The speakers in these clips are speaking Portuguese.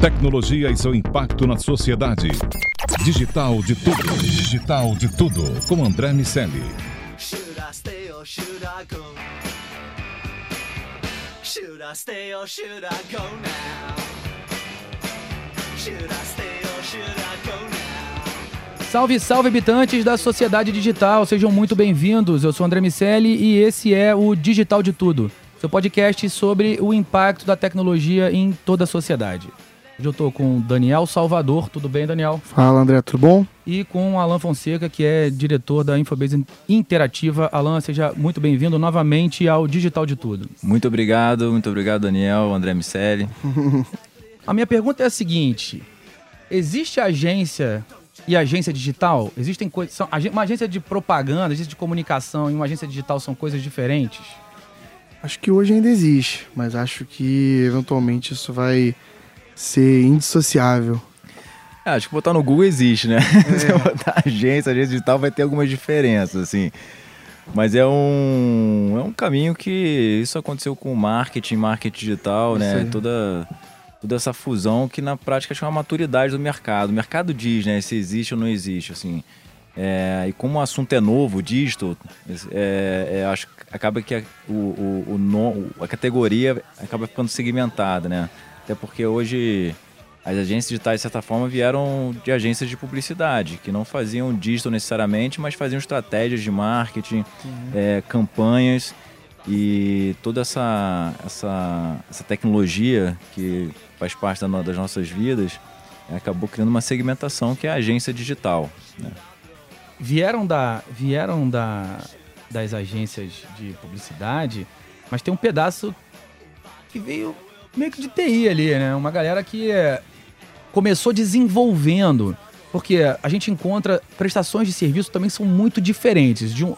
Tecnologia e seu impacto na sociedade. Digital de tudo. Digital de tudo. Com André Miceli. Salve, salve habitantes da sociedade digital, sejam muito bem-vindos. Eu sou André Miceli e esse é o Digital de Tudo, seu podcast sobre o impacto da tecnologia em toda a sociedade. Hoje eu tô com Daniel Salvador, tudo bem, Daniel? Fala, André, tudo bom? E com Alan Fonseca, que é diretor da Infobase Interativa. Alan, seja muito bem-vindo novamente ao Digital de Tudo. Muito obrigado, muito obrigado, Daniel, André Miceli. A minha pergunta é a seguinte: existe agência e agência digital? Existem coisas. Uma agência de propaganda, agência de comunicação e uma agência digital são coisas diferentes? Acho que hoje ainda existe, mas acho que eventualmente isso vai ser indissociável. É, acho que botar no Google existe, né? Se eu botar agência, agência digital, vai ter algumas diferenças, assim. Mas é um, é um caminho que isso aconteceu com o marketing, marketing digital, né? Toda, toda essa fusão que na prática que é maturidade do mercado. O mercado diz, né? Se existe ou não existe, assim. É, e como o assunto é novo, digital, é, é, acho que acaba que a, o, o, o a categoria acaba ficando segmentada, né? Até porque hoje as agências digitais, de certa forma, vieram de agências de publicidade, que não faziam digital necessariamente, mas faziam estratégias de marketing, é, campanhas e toda essa, essa, essa tecnologia que faz parte da das nossas vidas acabou criando uma segmentação que é a agência digital. né? Vieram da. Vieram da. das agências de publicidade, mas tem um pedaço que veio meio que de TI ali, né? Uma galera que é, começou desenvolvendo. Porque a gente encontra prestações de serviço também são muito diferentes. De um-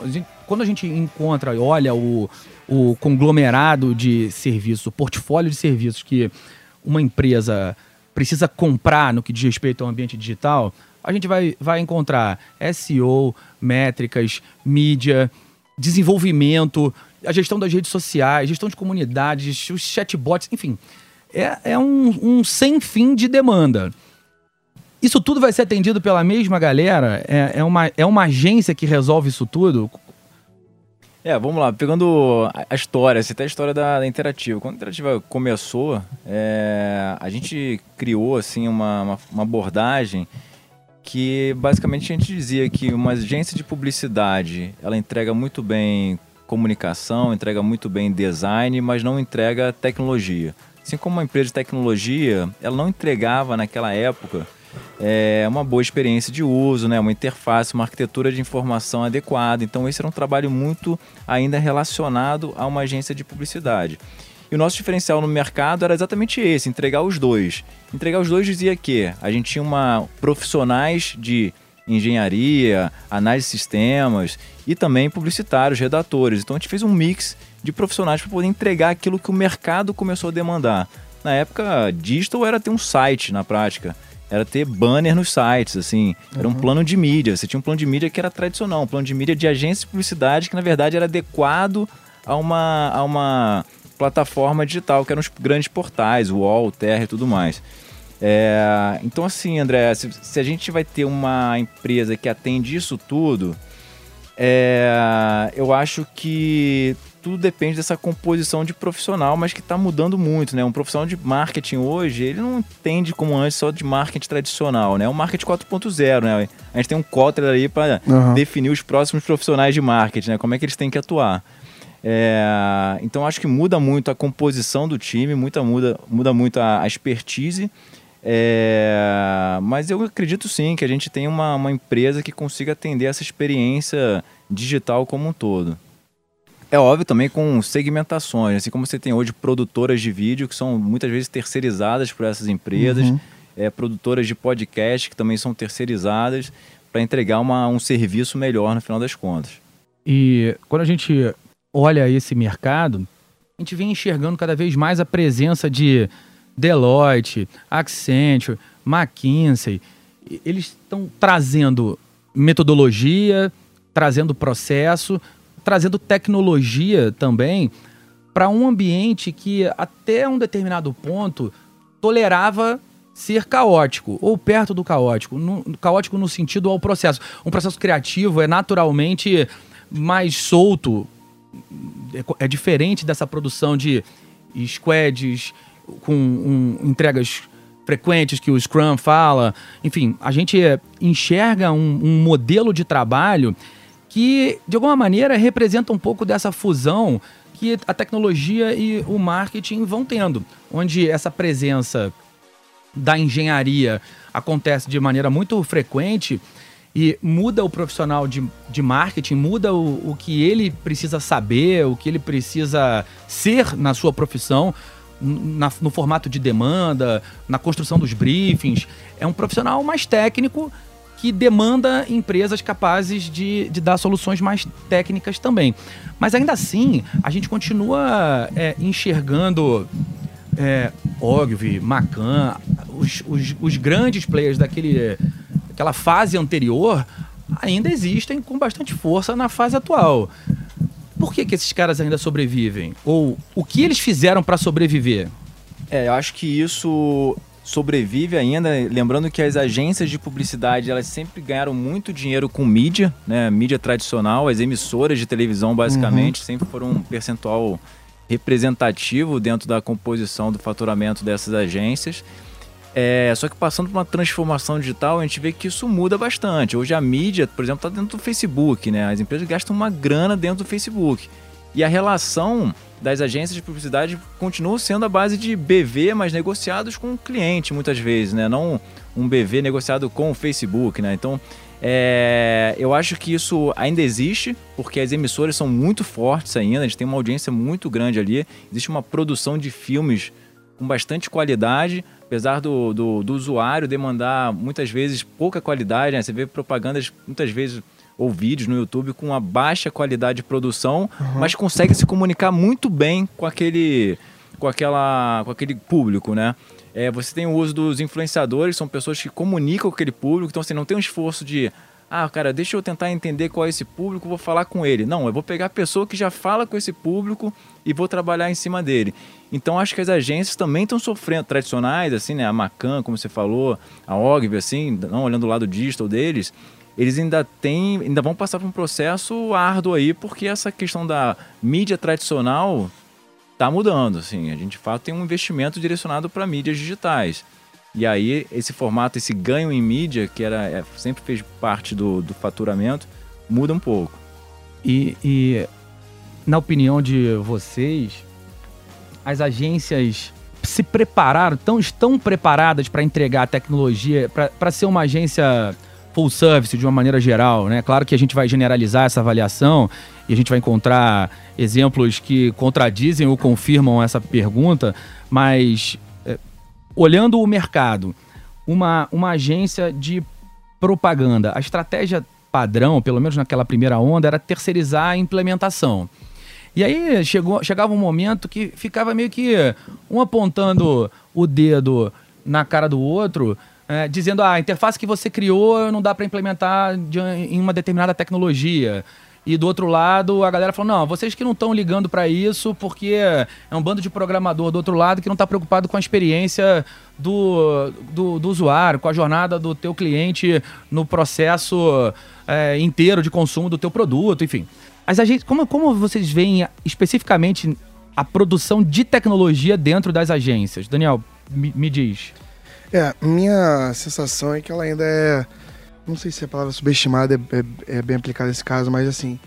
quando a gente encontra e olha o, o conglomerado de serviços, o portfólio de serviços que uma empresa precisa comprar no que diz respeito ao ambiente digital, a gente vai, vai encontrar SEO, métricas, mídia, desenvolvimento, a gestão das redes sociais, gestão de comunidades, os chatbots, enfim. É, é um, um sem fim de demanda. Isso tudo vai ser atendido pela mesma galera? É, é, uma, é uma agência que resolve isso tudo? É, vamos lá, pegando a- história, tem a história da, da Interativa. Quando a Interativa começou, é, a gente criou assim uma, uma, uma abordagem que basicamente a gente dizia que uma agência de publicidade ela entrega muito bem comunicação, entrega muito bem design, mas não entrega tecnologia. Assim como uma empresa de tecnologia, ela não entregava naquela época é, uma boa experiência de uso, né, uma interface, uma arquitetura de informação adequada. Então esse era um trabalho muito ainda relacionado a uma agência de publicidade. E o nosso diferencial no mercado era exatamente esse, entregar os dois. Entregar os dois dizia que a gente tinha uma profissionais de engenharia, análise de sistemas e também publicitários, redatores. Então a gente fez um mix de profissionais para poder entregar aquilo que o mercado começou a demandar. Na época, digital era ter um site na prática, era ter banner nos sites, assim, era um plano de mídia. Você tinha um plano de mídia que era tradicional, um plano de mídia de agência de publicidade que na verdade era adequado a uma, a uma plataforma digital, que eram os grandes portais, o UOL, o Terra e tudo mais. É, então, assim, André, se, se a gente vai ter uma empresa que atende isso tudo, é, eu acho que tudo depende dessa composição de profissional, mas que está mudando muito, né? Um profissional de marketing hoje, ele não entende como antes só de marketing tradicional, né? Um marketing 4.0, né? A gente tem um Kotler ali para Aham. definir os próximos profissionais de marketing, né? Como é que eles têm que atuar. É, então acho que muda muito a composição do time, muita, muda, muda muito a, a expertise. É, mas eu acredito sim que a gente tem uma, uma empresa que consiga atender essa experiência digital como um todo. É óbvio também com segmentações, assim como você tem hoje produtoras de vídeo que são muitas vezes terceirizadas por essas empresas, Uhum. é, produtoras de podcast que também são terceirizadas para entregar uma, um serviço melhor no final das contas. E quando a gente olha esse mercado, a gente vem enxergando cada vez mais a presença de Deloitte, Accenture, McKinsey. Eles estão trazendo metodologia, trazendo processo, trazendo tecnologia também para um ambiente que até um determinado ponto tolerava ser caótico ou perto do caótico, no, caótico no sentido ao processo. Um processo criativo é naturalmente mais solto, é é diferente dessa produção de squads com um, entregas frequentes que o Scrum fala. Enfim, a gente enxerga um, um modelo de trabalho que, de alguma maneira, representa um pouco dessa fusão que a tecnologia e o marketing vão tendo, onde essa presença da engenharia acontece de maneira muito frequente e muda o profissional de, de marketing, muda o, o que ele precisa saber, o que ele precisa ser na sua profissão, na- no formato de demanda, na construção dos briefings. É um profissional mais técnico que demanda empresas capazes de, de dar soluções mais técnicas também. Mas ainda assim, a gente continua é, enxergando é, Ogilvy, Macan, os, os, os grandes players daquele, daquela fase anterior ainda existem com bastante força na fase atual. Por que, que esses caras ainda sobrevivem? Ou o que eles fizeram para sobreviver? É, eu acho que isso sobrevive ainda, lembrando que as agências de publicidade, elas sempre ganharam muito dinheiro com mídia, né? Mídia tradicional, as emissoras de televisão basicamente sempre foram um percentual representativo dentro da composição do faturamento dessas agências. É, só que passando por uma transformação digital, a gente vê que isso muda bastante. Hoje a mídia, por exemplo, está dentro do Facebook, né? As empresas gastam uma grana dentro do Facebook. E a relação das agências de publicidade continua sendo a base de BV, mas negociados com o cliente muitas vezes, né? Não um BV negociado com o Facebook, né? Então, é, eu acho que isso ainda existe, porque as emissoras são muito fortes ainda, a gente tem uma audiência muito grande ali, existe uma produção de filmes com bastante qualidade, apesar do, do, do usuário demandar muitas vezes pouca qualidade, né? Você vê propagandas muitas vezes ou vídeos no YouTube com uma baixa qualidade de produção, mas consegue se comunicar muito bem com aquele, com aquela, com aquele público, né? É, você tem o uso dos influenciadores, são pessoas que comunicam com aquele público, então você não tem um esforço de ah, cara, deixa eu tentar entender qual é esse público, vou falar com ele. Não, eu vou pegar a pessoa que já fala com esse público e vou trabalhar em cima dele. Então acho que as agências também estão sofrendo, tradicionais, assim, né? A Macan, como você falou, a Ogilvy, assim, não olhando o lado digital deles, eles ainda têm, ainda vão passar por um processo árduo aí, porque essa questão da mídia tradicional tá mudando, assim. A gente, de fato, tem um investimento direcionado para mídias digitais. E aí, esse formato, esse ganho em mídia, que era, é, sempre fez parte do, do faturamento, muda um pouco. E, e, na opinião de vocês, as agências se prepararam, tão, estão preparadas para entregar a tecnologia, para ser uma agência full service de uma maneira geral, né? Claro que a gente vai generalizar essa avaliação e a gente vai encontrar exemplos que contradizem ou confirmam essa pergunta, mas é, olhando o mercado, uma, uma agência de propaganda, a estratégia padrão, pelo menos naquela primeira onda, era terceirizar a implementação. E aí chegou, chegava um momento que ficava meio que um apontando o dedo na cara do outro, é, dizendo ah, a interface que você criou não dá para implementar de, em uma determinada tecnologia. E do outro lado, a galera falou: não, vocês que não estão ligando para isso, porque é um bando de programador do outro lado que não está preocupado com a experiência do, do, do, usuário, com a jornada do teu cliente no processo é, inteiro de consumo do teu produto, enfim. As agências, como, como vocês veem especificamente a produção de tecnologia dentro das agências? Daniel, me, me diz. É, minha sensação é que ela ainda é. Não sei se a palavra subestimada é, é, é, bem aplicada nesse caso, mas assim.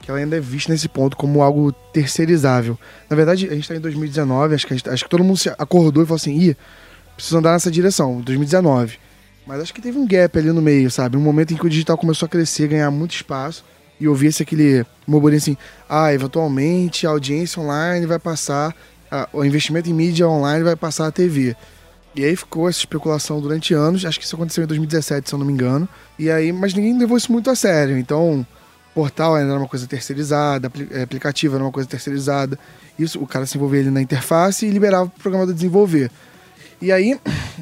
Que ela ainda é vista nesse ponto como algo terceirizável. Na verdade, a gente tá em 2019, acho que, gente, acho que todo mundo se acordou e falou assim: ih, preciso andar nessa direção, 2019. Mas acho que teve um gap ali no meio, sabe? Um momento em que o digital começou a crescer, ganhar muito espaço. E ouvisse aquele murmurinho assim, ah, eventualmente a audiência online vai passar, a, o investimento em mídia online vai passar a TV. E aí ficou essa especulação durante anos, acho que isso aconteceu em 2017, se eu não me engano. E aí, mas ninguém levou isso muito a sério. Então, portal ainda era uma coisa terceirizada, eh, aplicativo era uma coisa terceirizada. Isso, o cara se envolvia ali na interface e liberava o programador desenvolver. E aí,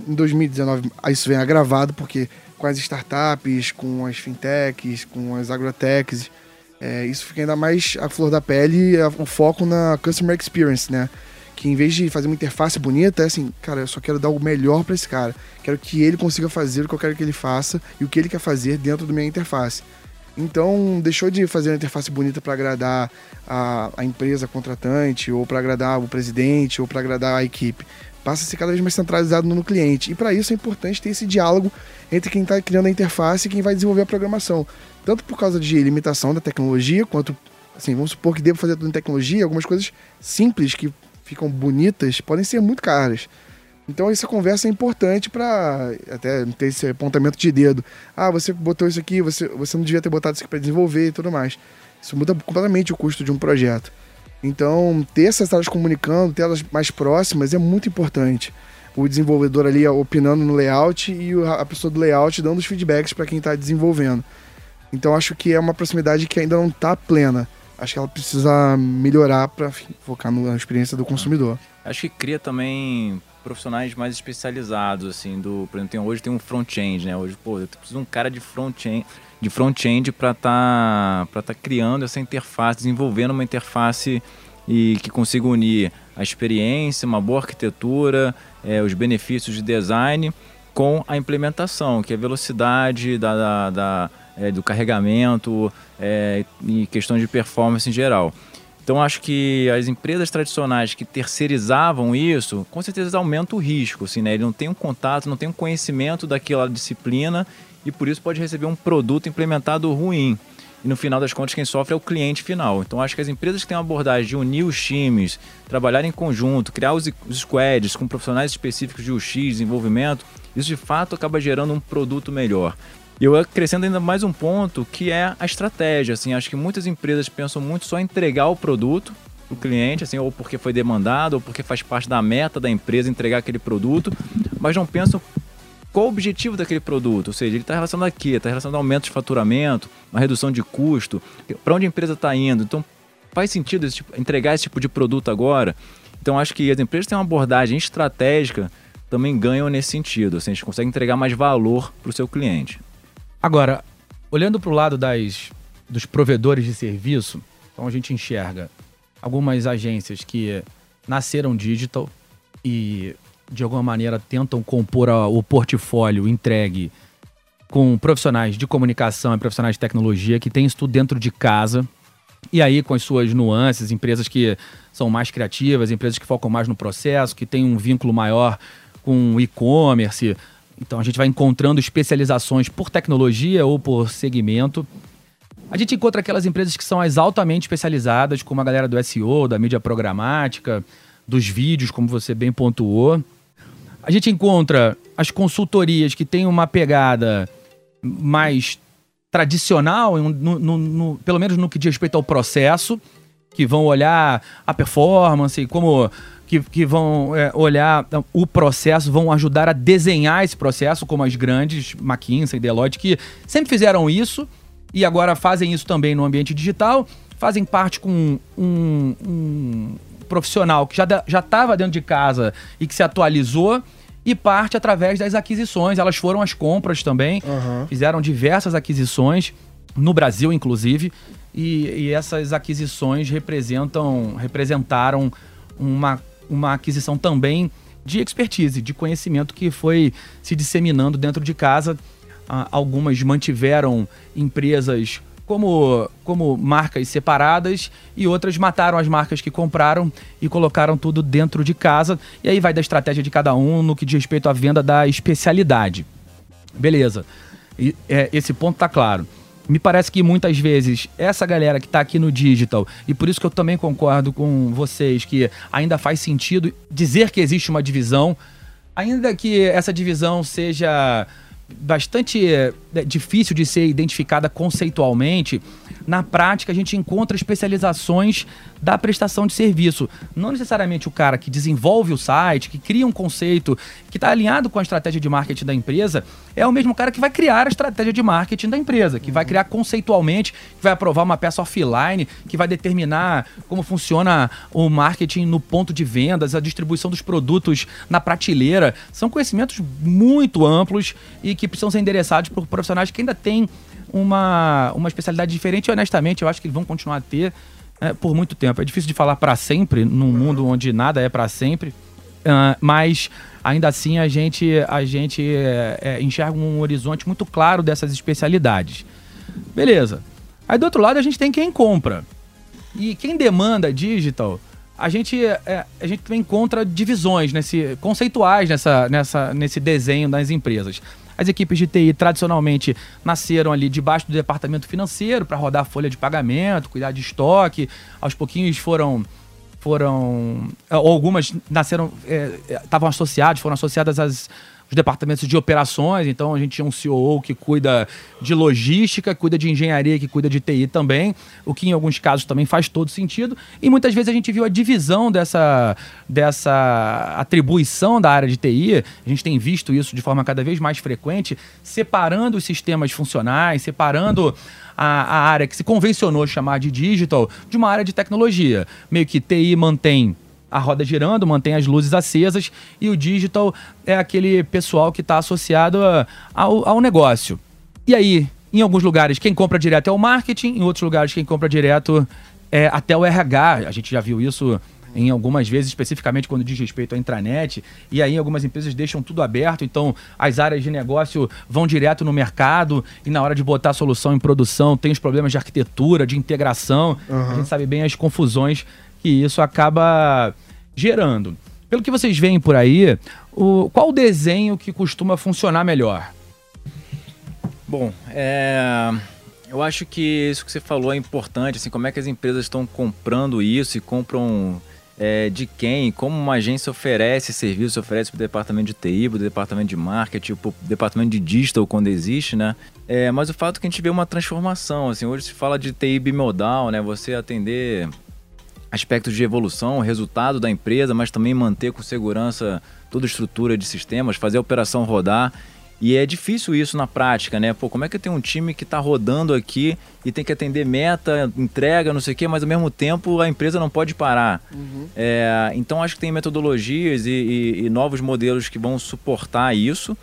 em 2019, aí isso vem agravado, porque com as startups, com as fintechs, com as agrotechs, é, isso fica ainda mais a flor da pele, a- o foco na customer experience, né? Que em vez de fazer uma interface bonita, é assim, cara, eu só quero dar o melhor para esse cara. Quero que ele consiga fazer o que eu quero que ele faça e o que ele quer fazer dentro da minha interface. Então, deixou de fazer uma interface bonita para agradar a, a empresa contratante, ou para agradar o presidente, ou para agradar a equipe. Passa a ser cada vez mais centralizado no cliente. E para isso é importante ter esse diálogo entre quem está criando a interface e quem vai desenvolver a programação. Tanto por causa de limitação da tecnologia, quanto, assim, vamos supor que devo fazer tudo em tecnologia, algumas coisas simples que ficam bonitas podem ser muito caras. Então essa conversa é importante para até ter esse apontamento de dedo. Ah, você botou isso aqui, você, você não devia ter botado isso aqui para desenvolver e tudo mais. Isso muda completamente o custo de um projeto. Então, ter essas salas comunicando, ter elas mais próximas é muito importante. O desenvolvedor ali opinando no layout e a pessoa do layout dando os feedbacks para quem está desenvolvendo. Então, acho que é uma proximidade que ainda não está plena. Acho que ela precisa melhorar para focar na experiência do consumidor. Acho que cria também profissionais mais especializados, assim, do, por exemplo, tem- hoje tem um front-end, né? Hoje, pô, eu preciso de um cara de front-end, de front-end para estar para tá criando essa interface, desenvolvendo uma interface e que consiga unir a experiência, uma boa arquitetura, eh, os benefícios de design com a implementação, que é a velocidade da, da- da, eh, do carregamento eh, e questões de performance em geral. Então acho que as empresas tradicionais que terceirizavam isso, com certeza aumenta o risco, assim, né? Ele não tem um contato, não tem um conhecimento daquela disciplina e por isso pode receber um produto implementado ruim. E no final das contas quem sofre é o cliente final. Então acho que as empresas que têm uma abordagem de unir os times, trabalhar em conjunto, criar os, squads com profissionais específicos de UX, desenvolvimento, isso de fato acaba gerando um produto melhor. E eu acrescento ainda mais um ponto que é a estratégia. Assim, acho que muitas empresas pensam muito só em entregar o produto o cliente, assim, ou porque foi demandado, ou porque faz parte da meta da empresa entregar aquele produto, mas não pensam qual o objetivo daquele produto. Ou seja, ele está relacionado aqui, está relacionado a aumento de faturamento, uma redução de custo, para onde a empresa está indo. Então, faz sentido esse tipo- entregar esse tipo de produto agora? Então, acho que as empresas têm uma abordagem estratégica, também ganham nesse sentido. Assim, a gente consegue entregar mais valor para o seu cliente. Agora, olhando para o lado das, dos provedores de serviço, então a gente enxerga algumas agências que nasceram digital e de alguma maneira tentam compor a- o portfólio entregue com profissionais de comunicação e profissionais de tecnologia que têm isso tudo dentro de casa. E aí, com as suas nuances, empresas que são mais criativas, empresas que focam mais no processo, que têm um vínculo maior com o e-commerce. Então, a gente vai encontrando especializações por tecnologia ou por segmento. A gente encontra aquelas empresas que são as altamente especializadas, como a galera do SEO, da mídia programática, dos vídeos, como você bem pontuou. A gente encontra as consultorias que têm uma pegada mais tradicional, no- no- no- pelo menos no que diz respeito ao processo, que vão olhar a performance, como que, que vão é, olhar o processo, vão ajudar a desenhar esse processo, como as grandes McKinsey, Deloitte, que sempre fizeram isso e agora fazem isso também no ambiente digital, fazem parte com um, um profissional que já estava dentro de casa e que se atualizou e parte através das aquisições. Elas foram as compras também, fizeram diversas aquisições no Brasil, inclusive, e, e essas aquisições representam representaram uma, uma aquisição também de expertise, de conhecimento que foi se disseminando dentro de casa. Ah, algumas mantiveram empresas como, como marcas separadas e outras mataram as marcas que compraram e colocaram tudo dentro de casa. E aí vai da estratégia de cada um no que diz respeito à venda da especialidade. Beleza. E, é, esse ponto tá claro. Me parece que muitas vezes essa galera que tá aqui no digital, e por isso que eu também concordo com vocês que ainda faz sentido dizer que existe uma divisão, ainda que essa divisão seja bastante difícil de ser identificada conceitualmente, na prática a gente encontra especializações da prestação de serviço. Não necessariamente o cara que desenvolve o site, que cria um conceito, que está alinhado com a estratégia de marketing da empresa, é o mesmo cara que vai criar a estratégia de marketing da empresa, que vai criar conceitualmente, que vai aprovar uma peça offline, que vai determinar como funciona o marketing no ponto de vendas, a distribuição dos produtos na prateleira. São conhecimentos muito amplos e que precisam ser endereçados por profissionais que ainda têm uma, uma especialidade diferente e honestamente eu acho que eles vão continuar a ter é, por muito tempo. É difícil de falar para sempre num mundo onde nada é para sempre, uh, mas ainda assim a gente, a gente é, é, enxerga um horizonte muito claro dessas especialidades. Beleza. Aí do outro lado a gente tem quem compra. E quem demanda digital, a gente, é, a gente encontra divisões nesse, conceituais nessa, nessa, nesse desenho das empresas. As equipes de TI tradicionalmente nasceram ali debaixo do departamento financeiro para rodar a folha de pagamento, cuidar de estoque. Aos pouquinhos foram foram algumas nasceram estavam é, associadas foram associadas às os departamentos de operações, então a gente tinha um CEO que cuida de logística, cuida de engenharia, que cuida de TI também, o que em alguns casos também faz todo sentido. E muitas vezes a gente viu a divisão dessa, dessa atribuição da área de TI, a gente tem visto isso de forma cada vez mais frequente, separando os sistemas funcionais, separando a, a área que se convencionou chamar de digital de uma área de tecnologia. Meio que TI mantém a roda girando, mantém as luzes acesas e o digital é aquele pessoal que está associado a, ao, ao negócio. E aí, em alguns lugares, quem compra direto é o marketing, em outros lugares, quem compra direto é até o RH. A gente já viu isso em algumas vezes, especificamente quando diz respeito à intranet, e aí algumas empresas deixam tudo aberto, então as áreas de negócio vão direto no mercado e na hora de botar a solução em produção tem os problemas de arquitetura, de integração. Uhum. A gente sabe bem as confusões que isso acaba gerando. Pelo que vocês veem por aí, o, qual o desenho que costuma funcionar melhor? Bom, é, eu acho que isso que você falou é importante, assim, como é que as empresas estão comprando isso e compram é, de quem, como uma agência oferece serviço, oferece para o departamento de TI, para o departamento de marketing, para o departamento de digital quando existe, né? É, mas o fato é que a gente vê uma transformação, assim, hoje se fala de TI bimodal, né? Você atender aspectos de evolução, resultado da empresa, mas também manter com segurança toda a estrutura de sistemas, fazer a operação rodar. E é difícil isso na prática, né? Pô, como é que tenho um time que está rodando aqui e tem que atender meta, entrega, não sei o quê, mas ao mesmo tempo a empresa não pode parar. Uhum. É, então acho que tem metodologias e, e, e, novos modelos que vão suportar isso.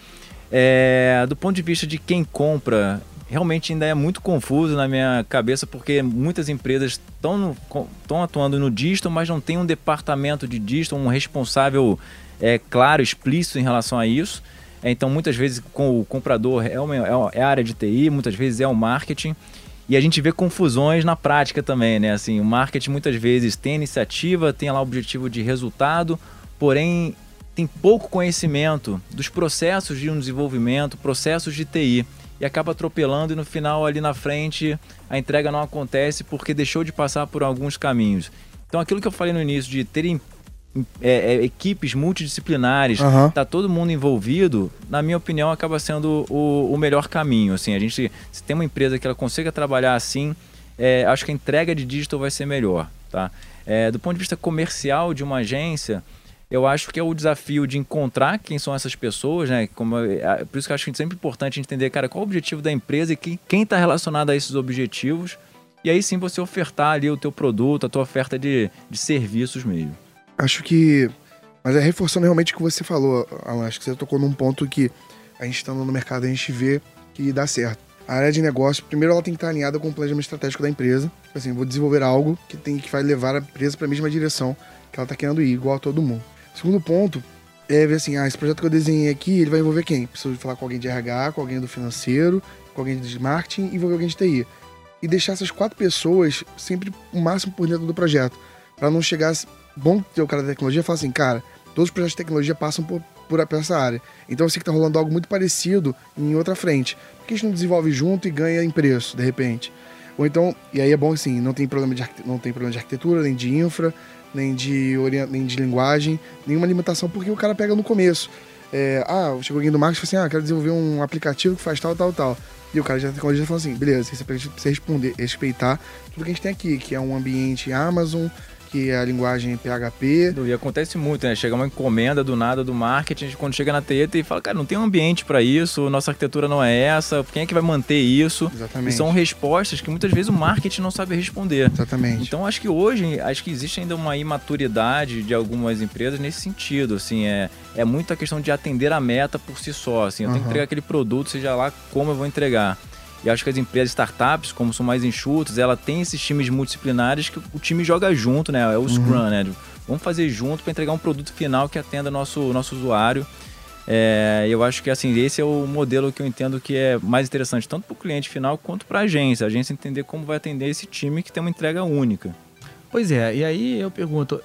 É, do ponto de vista de quem compra, realmente ainda é muito confuso na minha cabeça, porque muitas empresas estão atuando no digital, mas não tem um departamento de digital, um responsável é, claro, explícito em relação a isso. É, então, muitas vezes, com o comprador é, uma, é a área de TI, muitas vezes é o marketing. E a gente vê confusões na prática também, né? Assim, o marketing muitas vezes tem iniciativa, tem lá o objetivo de resultado, porém tem pouco conhecimento dos processos de um desenvolvimento, processos de TI e acaba atropelando e no final ali na frente a entrega não acontece porque deixou de passar por alguns caminhos. Então aquilo que eu falei no início de terem é, é, equipes multidisciplinares, uhum. tá todo mundo envolvido, na minha opinião, acaba sendo o, o, melhor caminho. Assim, a gente, se tem uma empresa que ela consiga trabalhar assim, é, acho que a entrega de digital vai ser melhor. Tá? É, do ponto de vista comercial de uma agência, eu acho que é o desafio de encontrar quem são essas pessoas, né? Como, é, por isso que eu acho que é sempre importante entender, cara, qual o objetivo da empresa e quem está relacionado a esses objetivos. E aí sim você ofertar ali o teu produto, a tua oferta de, de serviços mesmo. Acho que. Mas é reforçando realmente o que você falou, Alan. Acho que você tocou num ponto que a gente estando no mercado, a gente vê que dá certo. A área de negócio, primeiro ela tem que estar alinhada com o planejamento estratégico da empresa. Assim, vou desenvolver algo que tem que vai levar a empresa para a mesma direção que ela está querendo ir, igual a todo mundo. Segundo ponto é ver assim, ah, esse projeto que eu desenhei aqui, ele vai envolver quem? Preciso falar com alguém de RH, com alguém do financeiro, com alguém de marketing e envolver alguém de TI. E deixar essas quatro pessoas sempre o máximo por dentro do projeto. para não chegar. Bom ter o cara da tecnologia e falar assim, cara, todos os projetos de tecnologia passam por, por, essa área. Então eu sei que tá rolando algo muito parecido em outra frente. Por que a gente não desenvolve junto e ganha em preço, de repente? Ou então, e aí é bom assim, não tem problema de, não tem problema de arquitetura, nem de infra, nem de, nem de linguagem, nenhuma limitação, porque o cara pega no começo. é, ah, chegou alguém do marketing e falou assim, ah, quero desenvolver um aplicativo que faz tal, tal, tal. E o cara já tecnologia falou assim, beleza, você precisa responder, respeitar tudo que a gente tem aqui, que é um ambiente Amazon, que é a linguagem PHP. E acontece muito, né? Chega uma encomenda do nada do marketing, quando chega na TETA e fala, cara, não tem um ambiente para isso, nossa arquitetura não é essa, quem é que vai manter isso? Exatamente. E são respostas que muitas vezes o marketing não sabe responder. Exatamente. Então acho que hoje, acho que existe ainda uma imaturidade de algumas empresas nesse sentido, assim, é, é muito a questão de atender a meta por si só, assim, eu tenho que entregar aquele produto, seja lá como eu vou entregar. E acho que as empresas startups, como são mais enxutas, ela tem esses times multidisciplinares que o time joga junto, né? É o Scrum, né? Vamos fazer junto para entregar um produto final que atenda nosso nosso usuário. É, eu acho que assim esse é o modelo que eu entendo que é mais interessante tanto para o cliente final quanto para a agência. A agência entender como vai atender esse time que tem uma entrega única. Pois é, e aí eu pergunto,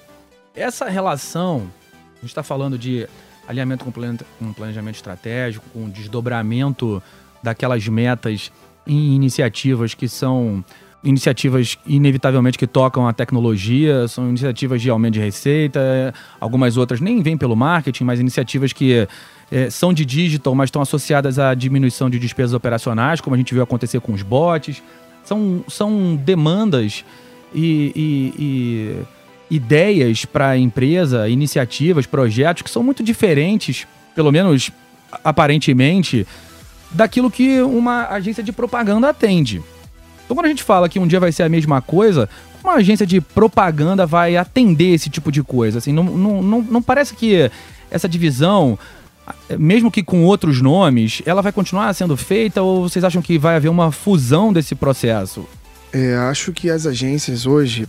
essa relação, a gente está falando de alinhamento com planejamento estratégico, com desdobramento daquelas metas em iniciativas que são iniciativas inevitavelmente que tocam a tecnologia, são iniciativas de aumento de receita, algumas outras nem vêm pelo marketing, mas iniciativas que eh, são de digital, mas estão associadas à diminuição de despesas operacionais, como a gente viu acontecer com os bots. São, são demandas e, e- e ideias para a empresa, iniciativas, projetos que são muito diferentes, pelo menos aparentemente, daquilo que uma agência de propaganda atende. Então, quando a gente fala que um dia vai ser a mesma coisa, uma agência de propaganda vai atender esse tipo de coisa? Assim, não, não, não, não parece que essa divisão, mesmo que com outros nomes, ela vai continuar sendo feita ou vocês acham que vai haver uma fusão desse processo? É, acho que as agências hoje,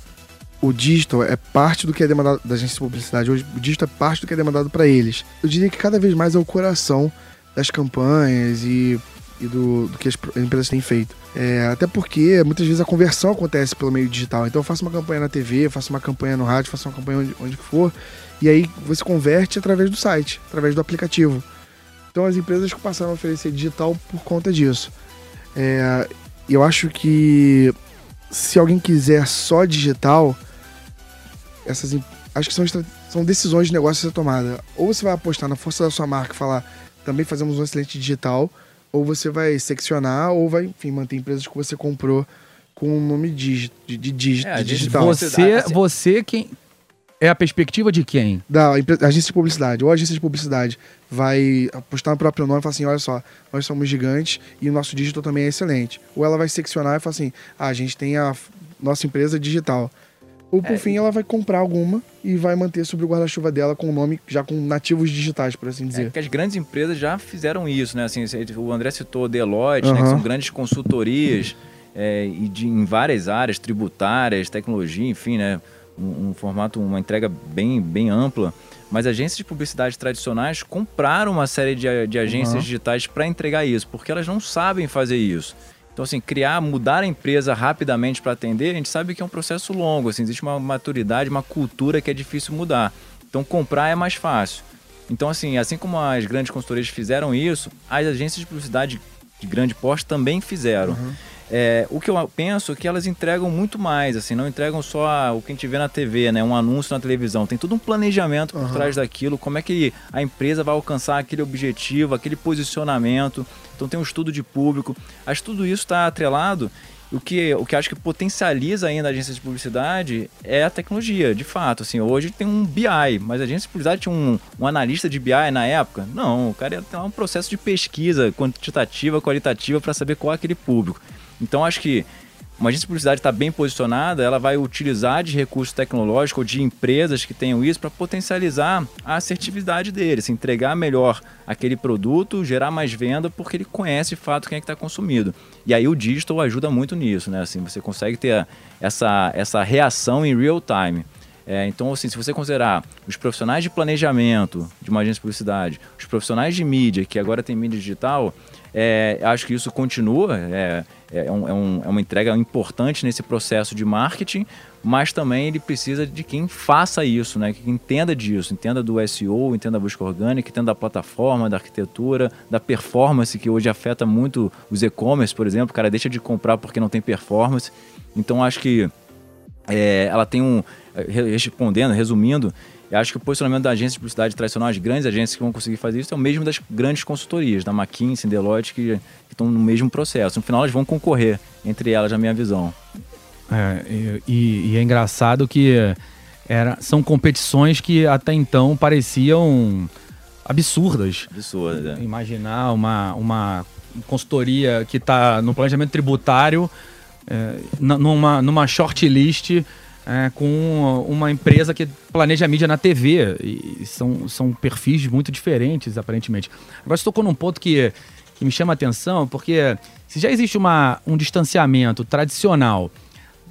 o digital é parte do que é demandado da agência de publicidade. Hoje, o digital é parte do que é demandado para eles. Eu diria que cada vez mais é o coração das campanhas e, e do, do que as empresas têm feito. É, até porque muitas vezes a conversão acontece pelo meio digital. Então eu faço uma campanha na TV, faço uma campanha no rádio, faço uma campanha onde, onde for, e aí você converte através do site, através do aplicativo. Então as empresas passaram a oferecer digital por conta disso. É, eu acho que se alguém quiser só digital, essas acho que são, são decisões de negócio a ser tomada. Ou você vai apostar na força da sua marca e falar, também fazemos um excelente digital, ou você vai seccionar, ou vai, enfim, manter empresas que você comprou com o nome digi, de, de, É, a de gente- digital. Você, assim- você quem é a perspectiva de quem? da agência de publicidade, ou a agência de publicidade vai apostar no próprio nome e falar assim, olha só, nós somos gigantes e o nosso digital também é excelente. Ou ela vai seccionar e falar assim, ah, a gente tem a nossa empresa digital. Ou por fim ela vai comprar alguma e vai manter sobre o guarda-chuva dela com o nome já com nativos digitais, por assim É, dizer. porque as grandes empresas já fizeram isso, né? Assim, o André citou Deloitte, né? Que são grandes consultorias é, e de, em várias áreas, tributárias, tecnologia, enfim, né? Um, um formato, uma entrega bem, bem ampla. Mas agências de publicidade tradicionais compraram uma série de, de agências Aham. digitais para entregar isso, porque elas não sabem fazer isso. Então, assim, criar, mudar a empresa rapidamente para atender, a gente sabe que é um processo longo, assim, existe uma maturidade, uma cultura que é difícil mudar. Então, comprar é mais fácil. Então, assim, assim como as grandes consultorias fizeram isso, as agências de publicidade de grande porte também fizeram. É, o que eu penso é que elas entregam muito mais, assim, não entregam só o que a gente vê na TV, né? Um anúncio na televisão. Tem todo um planejamento por Aham. trás daquilo, como é que a empresa vai alcançar aquele objetivo, aquele posicionamento. Então tem um estudo de público. Acho que tudo isso está atrelado. O que, o que acho que potencializa ainda a agência de publicidade é a tecnologia, de fato. Assim, hoje tem um BI, mas a agência de publicidade tinha um, um analista de BI na época? Não, o cara ia ter um processo de pesquisa quantitativa, qualitativa para saber qual é aquele público. Então acho que uma agência de publicidade está bem posicionada, ela vai utilizar de recursos tecnológicos ou de empresas que tenham isso para potencializar a assertividade dele, se entregar melhor aquele produto, gerar mais venda, porque ele conhece de fato quem é que está consumido. E aí o digital ajuda muito nisso, né? Assim, você consegue ter essa, essa reação em real time. É, então, assim, se você considerar os profissionais de planejamento de uma agência de publicidade, os profissionais de mídia, que agora tem mídia digital, é, acho que isso continua, é, é, é um- é uma entrega importante nesse processo de marketing, mas também ele precisa de quem faça isso, né? que entenda disso, entenda do SEO, entenda da busca orgânica, entenda da plataforma, da arquitetura, da performance, que hoje afeta muito os e-commerce, por exemplo, o cara deixa de comprar porque não tem performance. Então, acho que é, ela tem um. re- Respondendo, resumindo, eu acho que o posicionamento da agência de publicidade tradicional, as grandes agências que vão conseguir fazer isso, é o mesmo das grandes consultorias, da McKinsey, Deloitte, que que estão no mesmo processo. No final, elas vão concorrer entre elas, na minha visão. É, e, e- é engraçado que era, são competições que até então pareciam absurdas. Absurda. né? Imaginar uma, uma consultoria que está no planejamento tributário, é, numa, numa shortlist é, com uma empresa que planeja mídia na TV. E são, são perfis muito diferentes, aparentemente. Agora você tocou num ponto que, que me chama a atenção, porque se já existe uma, um distanciamento tradicional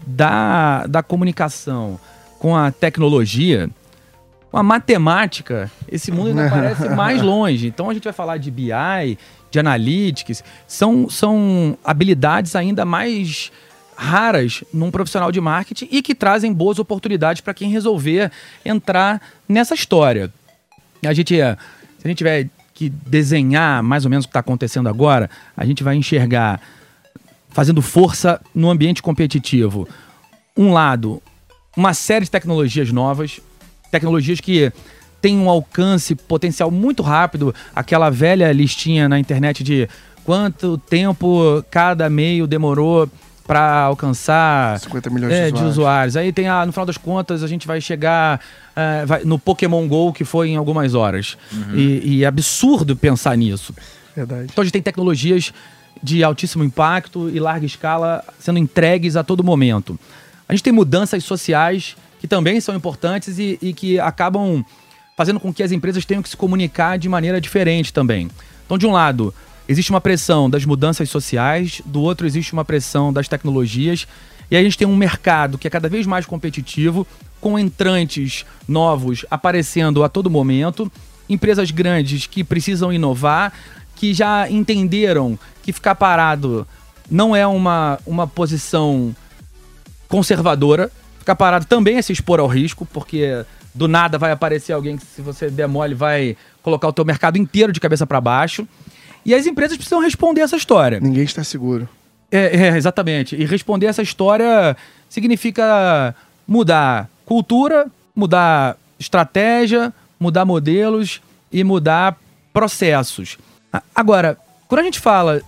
da, da comunicação com a tecnologia, com a matemática, esse mundo ainda parece mais longe. Então a gente vai falar de BI, de analytics, são, são habilidades ainda mais raras num profissional de marketing e que trazem boas oportunidades para quem resolver entrar nessa história. A gente, se a gente tiver que desenhar mais ou menos o que está acontecendo agora, a gente vai enxergar fazendo força no ambiente competitivo. Um lado, uma série de tecnologias novas, tecnologias que têm um alcance potencial muito rápido, aquela velha listinha na internet de quanto tempo cada meio demorou para alcançar 50 milhões é, de de usuários. usuários. Aí tem, a, no final das contas, a gente vai chegar é, vai- no Pokémon GO, que foi em algumas horas. E, e é absurdo pensar nisso. Verdade. Então a gente tem tecnologias de altíssimo impacto e larga escala sendo entregues a todo momento. A gente tem mudanças sociais que também são importantes e, e que acabam fazendo com que as empresas tenham que se comunicar de maneira diferente também. Então, de um lado, existe uma pressão das mudanças sociais, do outro, existe uma pressão das tecnologias, e a gente tem um mercado que é cada vez mais competitivo, com entrantes novos aparecendo a todo momento, empresas grandes que precisam inovar, que já entenderam que ficar parado não é uma, uma posição conservadora. Ficar parado também é se expor ao risco, porque do nada vai aparecer alguém que, se você der mole, vai colocar o teu mercado inteiro de cabeça para baixo. E as empresas precisam responder essa história. Ninguém está seguro. É, é, exatamente. E responder essa história significa mudar cultura, mudar estratégia, mudar modelos e mudar processos. Agora, quando a gente fala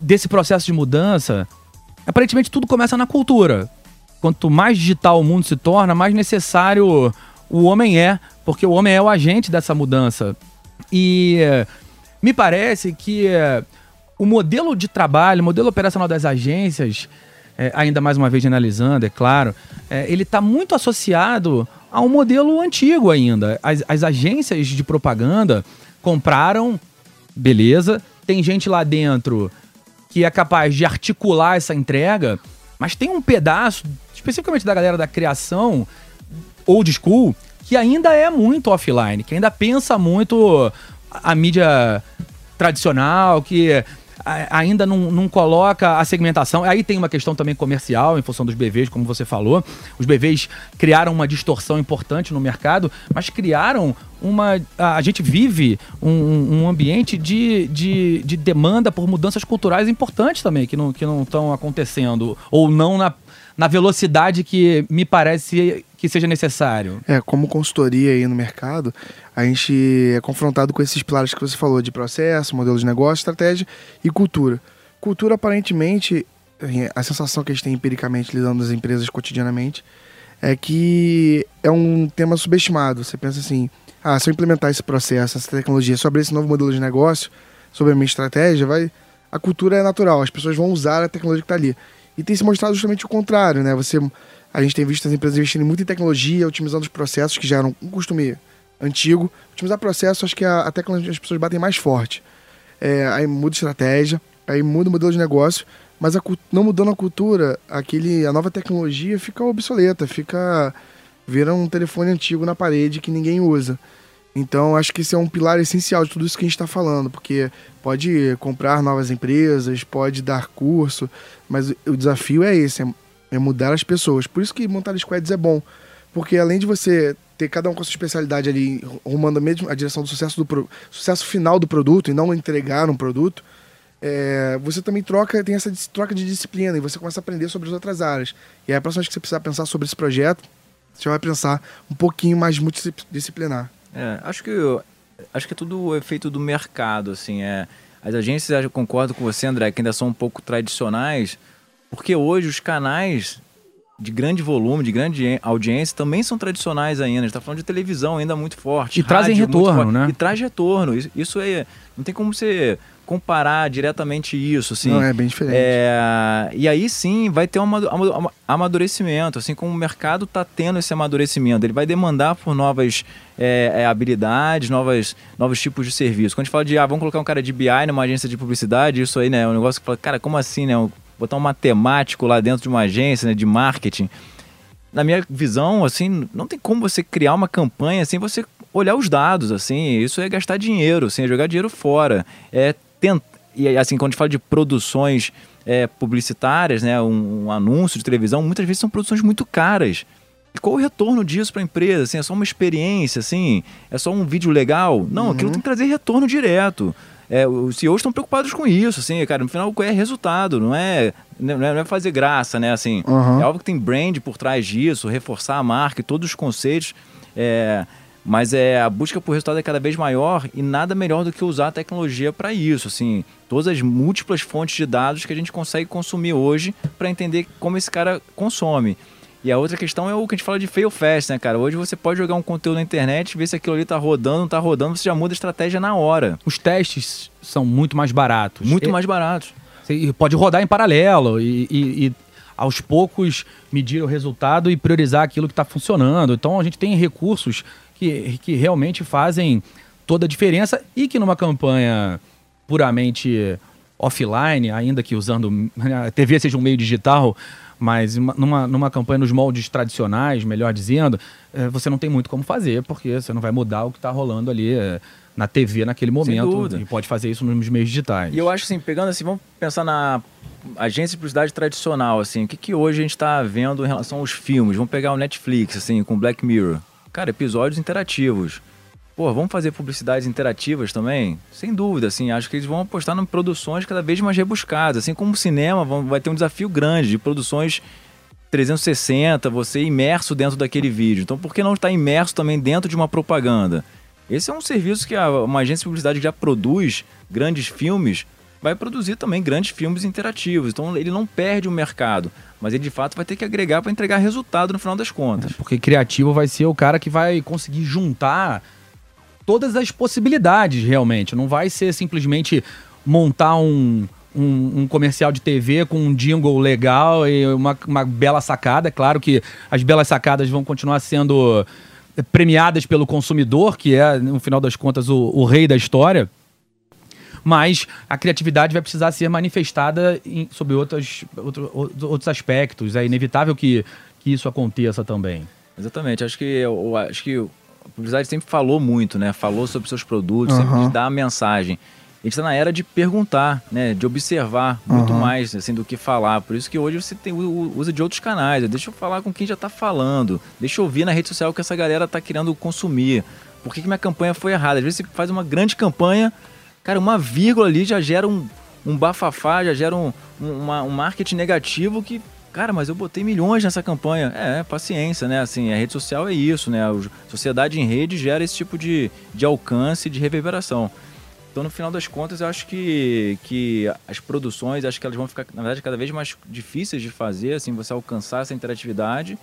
desse processo de mudança, aparentemente tudo começa na cultura. Quanto mais digital o mundo se torna, mais necessário o homem é, porque o homem é o agente dessa mudança. E me parece que eh, o modelo de trabalho, o modelo operacional das agências, eh, ainda mais uma vez analisando, é claro, eh, ele está muito associado a um modelo antigo ainda. As, as agências de propaganda compraram, beleza, tem gente lá dentro que é capaz de articular essa entrega, mas tem um pedaço, especificamente da galera da criação, old school, que ainda é muito offline, que ainda pensa muito a, mídia tradicional, que a- ainda não, não coloca a segmentação. Aí tem uma questão também comercial, em função dos BVs, como você falou. Os BVs criaram uma distorção importante no mercado, mas criaram uma. A, gente vive um, um- ambiente de, de, de demanda por mudanças culturais importantes também, que não que não estão acontecendo, ou não na, na velocidade que me parece que seja necessário. É, como consultoria aí no mercado, a gente é confrontado com esses pilares que você falou, de processo, modelo de negócio, estratégia e cultura. Cultura, aparentemente, assim, a sensação que a gente tem empiricamente lidando nas empresas cotidianamente é que é um tema subestimado. Você pensa assim, ah, se eu implementar esse processo, essa tecnologia sobre esse novo modelo de negócio, sobre a minha estratégia, vai a cultura é natural, as pessoas vão usar a tecnologia que está ali. E tem se mostrado justamente o contrário, né? Você, a gente tem visto as empresas investindo muito em tecnologia, otimizando os processos, que já eram um costume antigo. Otimizar processos, acho que a, a as pessoas batem mais forte. É, aí muda estratégia, aí muda o modelo de negócio, mas a, não mudando a cultura, aquele, a nova tecnologia fica obsoleta, fica vira um telefone antigo na parede que ninguém usa. Então, acho que esse é um pilar essencial de tudo isso que a gente está falando, porque pode comprar novas empresas, pode dar curso, mas o desafio é esse, é, é mudar as pessoas. Por isso que montar squads é bom, porque além de você ter cada um com a sua especialidade ali, rumando a, a direção do sucesso, do pro- sucesso final do produto e não entregar um produto, é, você também troca, tem essa troca de disciplina e você começa a aprender sobre as outras áreas. E aí, a próxima vez que você precisar pensar sobre esse projeto, você vai pensar um pouquinho mais multidisciplinar. É, acho que acho que é tudo efeito do mercado, assim, é. As agências, eu concordo com você, André, que ainda são um pouco tradicionais, porque hoje os canais de grande volume, de grande audiência, também são tradicionais ainda. A gente tá falando de televisão ainda muito forte. E trazem rádio muito retorno, né? E traz retorno. Isso, é. Não tem como você comparar diretamente isso, assim. Não, é bem diferente. É, e aí sim vai ter um amadu- amadu- amadurecimento, assim como o mercado está tendo esse amadurecimento. Ele vai demandar por novas é, é, habilidades, novas, novos tipos de serviço. Quando a gente fala de, ah, vamos colocar um cara de BI numa agência de publicidade, isso aí, né, é um negócio que fala, cara, como assim, né? Botar um matemático lá dentro de uma agência né, de marketing. Na minha visão, assim, não tem como você criar uma campanha sem você olhar os dados, assim. Isso é gastar dinheiro, assim, é jogar dinheiro fora. É tent... E assim, quando a gente fala de produções é, publicitárias, né, um, um anúncio de televisão, muitas vezes são produções muito caras. Qual o retorno disso para a empresa? Assim, é só uma experiência, assim? É só um vídeo legal? Não, aquilo tem que trazer retorno direto. É, os CEOs estão preocupados com isso, assim, cara. No final é resultado, não é, não é, não é fazer graça, né? Assim, Uhum. é óbvio que tem brand por trás disso, reforçar a marca e todos os conceitos. É, mas é, a busca por resultado é cada vez maior e nada melhor do que usar a tecnologia para isso. Assim, todas as múltiplas fontes de dados que a gente consegue consumir hoje para entender como esse cara consome. E a outra questão é o que a gente fala de fail fast, né, cara? Hoje você pode jogar um conteúdo na internet, ver se aquilo ali tá rodando, não tá rodando, você já muda a estratégia na hora. Os testes são muito mais baratos. Muito E- mais baratos. Você pode rodar em paralelo e, e- e, aos poucos medir o resultado e priorizar aquilo que está funcionando. Então a gente tem recursos que, que realmente fazem toda a diferença e que numa campanha puramente offline, ainda que usando a TV seja um meio digital, mas uma- numa, numa campanha nos moldes tradicionais, melhor dizendo, eh, você não tem muito como fazer, porque você não vai mudar o que está rolando ali eh, na TV naquele momento e pode fazer isso nos meios digitais. E eu acho assim, pegando assim, vamos pensar na agência de publicidade tradicional, assim, o que, que hoje a gente está vendo em relação aos filmes? Vamos pegar o Netflix, assim, com Black Mirror. Cara, episódios interativos. Pô, vamos fazer publicidades interativas também? Sem dúvida, assim, acho que eles vão apostar em produções cada vez mais rebuscadas. Assim como o cinema vão- vai ter um desafio grande de produções 360, você imerso dentro daquele vídeo. Então, por que não estar imerso também dentro de uma propaganda? Esse é um serviço que a- uma agência de publicidade já produz grandes filmes vai produzir também grandes filmes interativos. Então, ele não perde o mercado, mas ele de fato vai ter que agregar para entregar resultado no final das contas. Porque criativo vai ser o cara que vai conseguir juntar todas as possibilidades, realmente. Não vai ser simplesmente montar um, um, um comercial de TV com um jingle legal e uma, uma bela sacada. Claro que as belas sacadas vão continuar sendo premiadas pelo consumidor, que é, no final das contas, o, o rei da história. Mas a criatividade vai precisar ser manifestada em, sobre outras, outro- outros aspectos. É inevitável que, que isso aconteça também. Exatamente. Acho que eu acho que a publicidade sempre falou muito, né? Falou sobre seus produtos, Aham. sempre dá a mensagem. A gente está na era de perguntar, né? De observar muito Aham. mais assim do que falar. Por isso que hoje você tem, usa de outros canais. Deixa eu falar com quem já está falando. Deixa eu ouvir na rede social o que essa galera está querendo consumir. Por que, que minha campanha foi errada? Às vezes você faz uma grande campanha, cara, uma vírgula ali já gera um, um bafafá, já gera um, um, uma- um marketing negativo que Cara, mas eu botei milhões nessa campanha. É, paciência, né? Assim, a rede social é isso, né? A sociedade em rede gera esse tipo de, de alcance, de reverberação. Então, no final das contas, eu acho que, que as produções, acho que elas vão ficar, na verdade, cada vez mais difíceis de fazer, assim, você alcançar essa interatividade,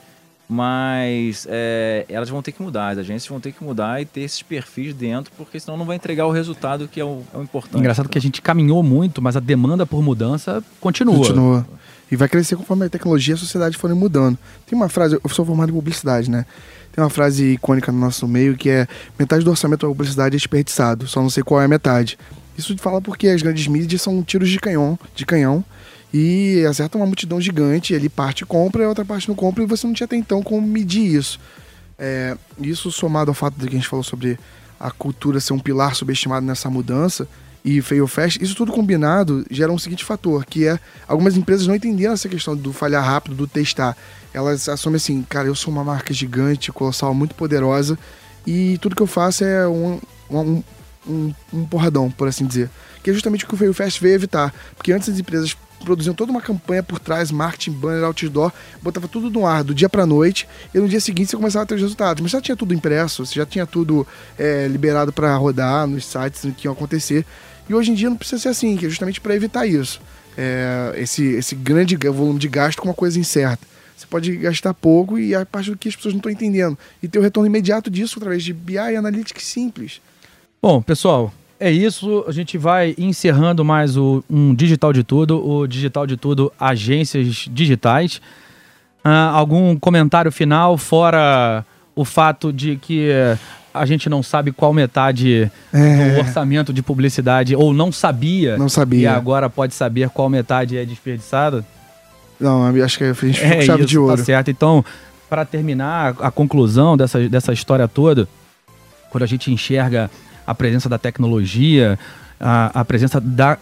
mas é, elas vão ter que mudar, as agências vão ter que mudar e ter esses perfis dentro, porque senão não vai entregar o resultado que é o, é o importante. Engraçado que a gente caminhou muito, mas a demanda por mudança continua. Continua. E vai crescer conforme a tecnologia e a sociedade forem mudando. Tem uma frase, eu sou formado em publicidade, né? Tem uma frase icônica no nosso meio que é metade do orçamento da publicidade é desperdiçado, só não sei qual é a metade. Isso fala porque as grandes mídias são tiros de canhão, de canhão e acertam uma multidão gigante, e ali parte compra e outra parte não compra e você não tinha até então como medir isso. É, isso somado ao fato de que a gente falou sobre a cultura ser um pilar subestimado nessa mudança e fail fast, isso tudo combinado gera um seguinte fator, que é algumas empresas não entenderam essa questão do falhar rápido, do testar. Elas assumem assim, cara, eu sou uma marca gigante, colossal, muito poderosa e tudo que eu faço é um, um- um, um porradão, por assim dizer. Que é justamente o que o Fail Fest veio evitar. Porque antes as empresas produziam toda uma campanha por trás, marketing, banner, outdoor, botava tudo no ar do dia pra noite, e no dia seguinte você começava a ter os resultados. Mas já tinha tudo impresso, você já tinha tudo é, liberado para rodar nos sites, que ia acontecer. E hoje em dia não precisa ser assim, que é justamente para evitar isso. É, esse, esse grande volume de gasto com uma coisa incerta. Você pode gastar pouco e a parte do que as pessoas não estão entendendo. E ter o retorno imediato disso através de BI e Analytics simples. Bom, pessoal, é isso. A gente vai encerrando mais o, um Digital de Tudo, o Digital de Tudo Agências Digitais. Ah, algum comentário final, fora o fato de que a gente não sabe qual metade É. do orçamento de publicidade, ou não sabia, Não sabia. e agora pode saber qual metade é desperdiçada? Não, acho que a gente É chave isso, de ouro. Tá certo. Então, para terminar a conclusão dessa, dessa história toda, quando a gente enxerga a presença da tecnologia, a, a presença da,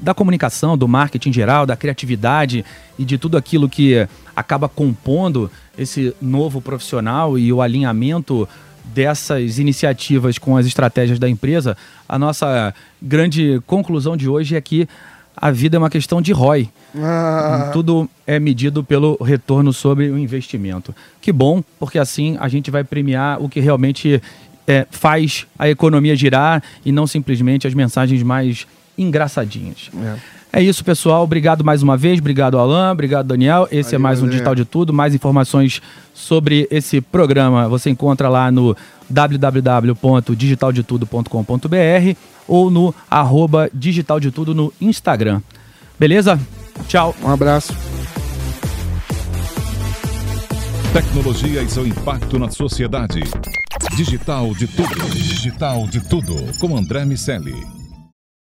da comunicação, do marketing em geral, da criatividade e de tudo aquilo que acaba compondo esse novo profissional e o alinhamento dessas iniciativas com as estratégias da empresa, a nossa grande conclusão de hoje é que a vida é uma questão de ROI. Ah, Tudo é medido pelo retorno sobre o investimento. Que bom, porque assim a gente vai premiar o que realmente é, faz a economia girar e não simplesmente as mensagens mais engraçadinhas. É. isso, pessoal. Obrigado mais uma vez. Obrigado, Alan. Obrigado, Daniel. Esse é Valeu, mais um. Digital de Tudo. Mais informações sobre esse programa você encontra lá no www.digitaldetudo.com.br ou no arroba Digital de Tudo no Instagram. Beleza? Tchau. um abraço. Tecnologia e seu impacto na sociedade. Digital de tudo. Digital de tudo. Com André Miscelli.